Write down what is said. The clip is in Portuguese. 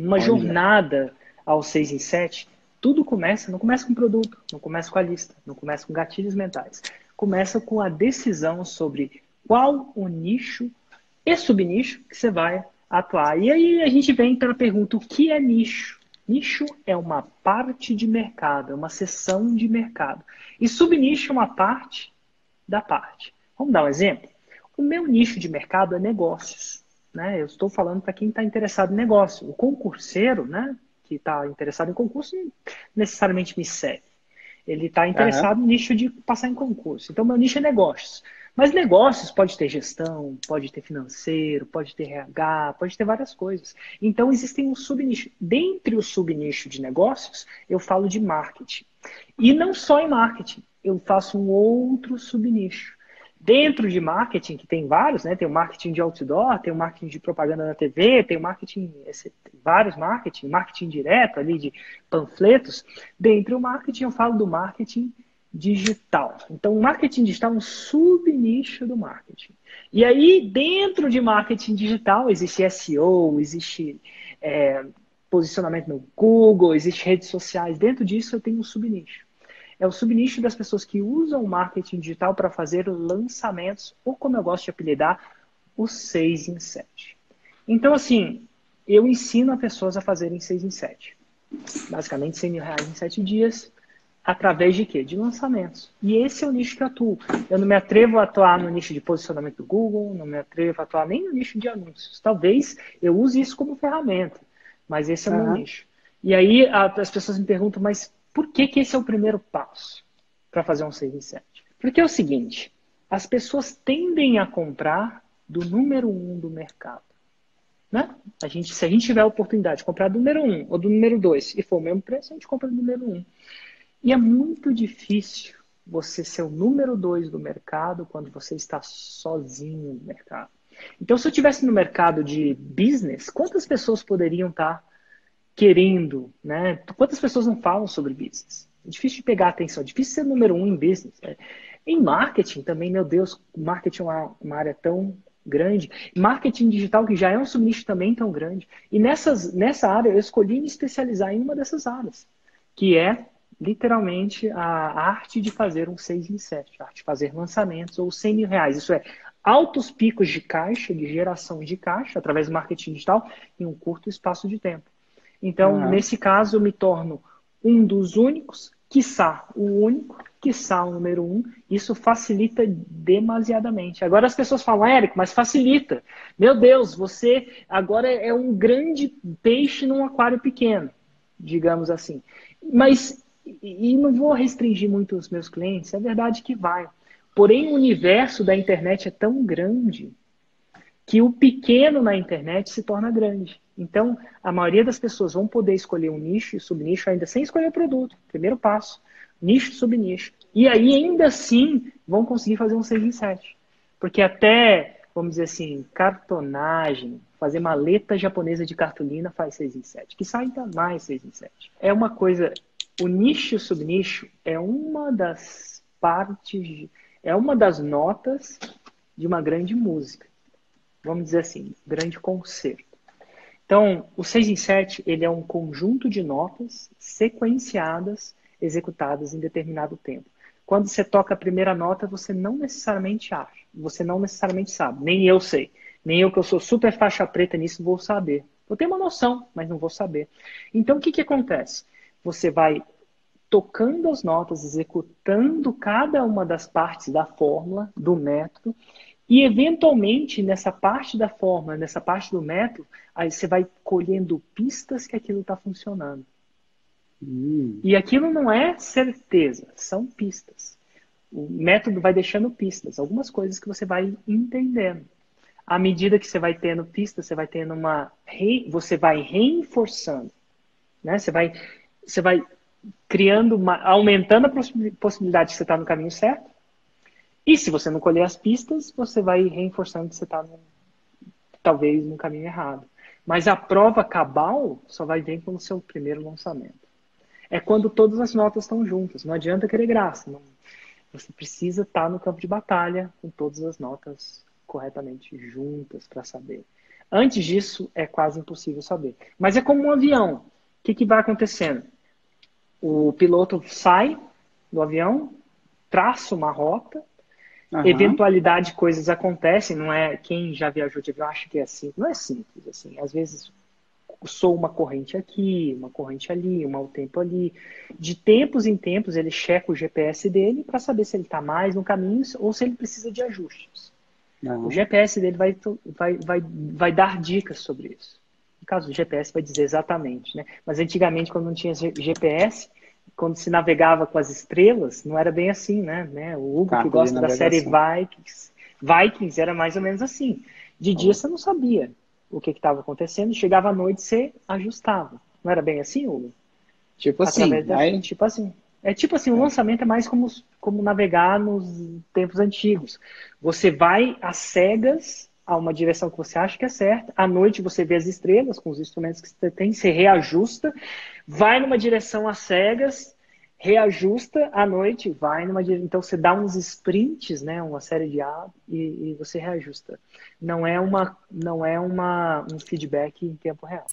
Uma Olha. jornada ao 6 em 7, tudo começa, não começa com produto, não começa com a lista, não começa com gatilhos mentais. Começa com a decisão sobre qual o nicho e subnicho que você vai atuar. E aí a gente vem para a pergunta: o que é nicho? Nicho é uma parte de mercado, é uma seção de mercado. E subnicho é uma parte da parte. Vamos dar um exemplo? O meu nicho de mercado é negócios. Né? Eu estou falando para quem está interessado em negócio. O concurseiro, né, que está interessado em concurso, não necessariamente me segue. Ele está interessado uhum. no nicho de passar em concurso. Então, meu nicho é negócios. Mas negócios pode ter gestão, pode ter financeiro, pode ter RH, pode ter várias coisas. Então existem um subnicho. Dentre o subnicho de negócios, eu falo de marketing. E não só em marketing, eu faço um outro subnicho. Dentro de marketing, que tem vários, né? Tem o marketing de outdoor, tem o marketing de propaganda na TV, tem o marketing, esse, vários marketing, marketing direto ali de panfletos. Dentro do marketing, eu falo do marketing digital. Então, marketing digital é um subnicho do marketing. E aí, dentro de marketing digital, existe SEO, existe é, posicionamento no Google, existe redes sociais. Dentro disso, eu tenho um subnicho. É o subnicho das pessoas que usam o marketing digital para fazer lançamentos, ou como eu gosto de apelidar, o 6 em 7. Então, assim, eu ensino a pessoas a fazerem 6 em 7. Basicamente, 100 mil reais em 7 dias, Através de quê? De lançamentos. E esse é o nicho que eu atuo. Eu não me atrevo a atuar no nicho de posicionamento do Google, não me atrevo a atuar nem no nicho de anúncios. Talvez eu use isso como ferramenta, mas esse é o uhum. meu nicho. E aí as pessoas me perguntam, mas por que, que esse é o primeiro passo para fazer um 6 em 7? Porque é o seguinte, as pessoas tendem a comprar do número um do mercado. Né? A gente, se a gente tiver a oportunidade de comprar do número um ou do número dois e for o mesmo preço, a gente compra do número um. E é muito difícil você ser o número dois do mercado quando você está sozinho no mercado. Então, se eu estivesse no mercado de business, quantas pessoas poderiam estar querendo, né? Quantas pessoas não falam sobre business? É difícil de pegar atenção, é difícil ser número um em business. Né? Em marketing também, meu Deus, marketing é uma, uma área tão grande. Marketing digital, que já é um subnicho também tão grande. E nessas, nessa área, eu escolhi me especializar em uma dessas áreas, que é literalmente a arte de fazer um 6 em 7, a arte de fazer lançamentos ou 100 mil reais. Isso é altos picos de caixa, de geração de caixa, através do marketing digital, em um curto espaço de tempo. Então, uhum. nesse caso, eu me torno um dos únicos, quiçá o único, quiçá o número um. Isso facilita demasiadamente. Agora as pessoas falam, Érico, mas facilita. Meu Deus, você agora é um grande peixe num aquário pequeno, digamos assim. Mas e, não vou restringir muito os meus clientes, é verdade que vai. Porém, o universo da internet é tão grande que o pequeno na internet se torna grande. Então, a maioria das pessoas vão poder escolher um nicho e subnicho ainda sem escolher o produto. Primeiro passo, nicho e subnicho. E aí, ainda assim, vão conseguir fazer um 6 em 7. Porque até, vamos dizer assim, cartonagem, fazer maleta japonesa de cartolina faz 6 em 7. Que sai ainda mais 6 em 7. É uma coisa o nicho e o subnicho é uma das partes, é uma das notas de uma grande música. Vamos dizer assim, grande concerto. Então, o 6 em 7, ele é um conjunto de notas sequenciadas, executadas em determinado tempo. Quando você toca a primeira nota, você não necessariamente acha, você não necessariamente sabe, nem eu sei. Nem eu que eu sou super faixa preta nisso vou saber. Eu tenho uma noção, mas não vou saber. Então, o que, que acontece? você vai tocando as notas, executando cada uma das partes da fórmula, do método, e eventualmente nessa parte da fórmula, nessa parte do método, aí você vai colhendo pistas que aquilo está funcionando. Hum. E aquilo não é certeza, são pistas. O método vai deixando pistas, algumas coisas que você vai entendendo. À medida que você vai tendo pistas, você vai tendo uma. Re... Você vai reforçando. Né? Você vai você vai criando, uma, aumentando a possibilidade de você estar no caminho certo. E se você não colher as pistas, você vai reforçando que você está talvez no caminho errado. Mas a prova cabal só vai vir com o seu primeiro lançamento. É quando todas as notas estão juntas. Não adianta querer graça. Não. Você precisa estar no campo de batalha com todas as notas corretamente juntas para saber. Antes disso, é quase impossível saber. Mas é como um avião. O que, que vai acontecendo? O piloto sai do avião, traça uma rota, uhum. eventualidade, coisas acontecem, não é? Quem já viajou de avião acha que é assim. Não é simples, assim. Às vezes sou uma corrente aqui, uma corrente ali, um mau tempo ali. De tempos em tempos, ele checa o GPS dele para saber se ele está mais no caminho ou se ele precisa de ajustes. Uhum. O GPS dele vai, vai, vai, vai dar dicas sobre isso. No caso do GPS, vai dizer exatamente. Né? Mas antigamente, quando não tinha GPS, quando se navegava com as estrelas, não era bem assim, né? né? O Hugo, que gosta da série Vikings, Vikings era mais ou menos assim. De dia você não sabia o que estava acontecendo, chegava à noite você ajustava. Não era bem assim, Hugo? Tipo assim. Da... Aí... Tipo assim. É tipo assim, o lançamento é mais como, como navegar nos tempos antigos. Você vai às cegas a uma direção que você acha que é certa. À noite você vê as estrelas com os instrumentos que você tem, você reajusta, vai numa direção às cegas, reajusta à noite, vai numa direção. Então você dá uns sprints, né, uma série de A e, e você reajusta. Não é uma, não é uma um feedback em tempo real.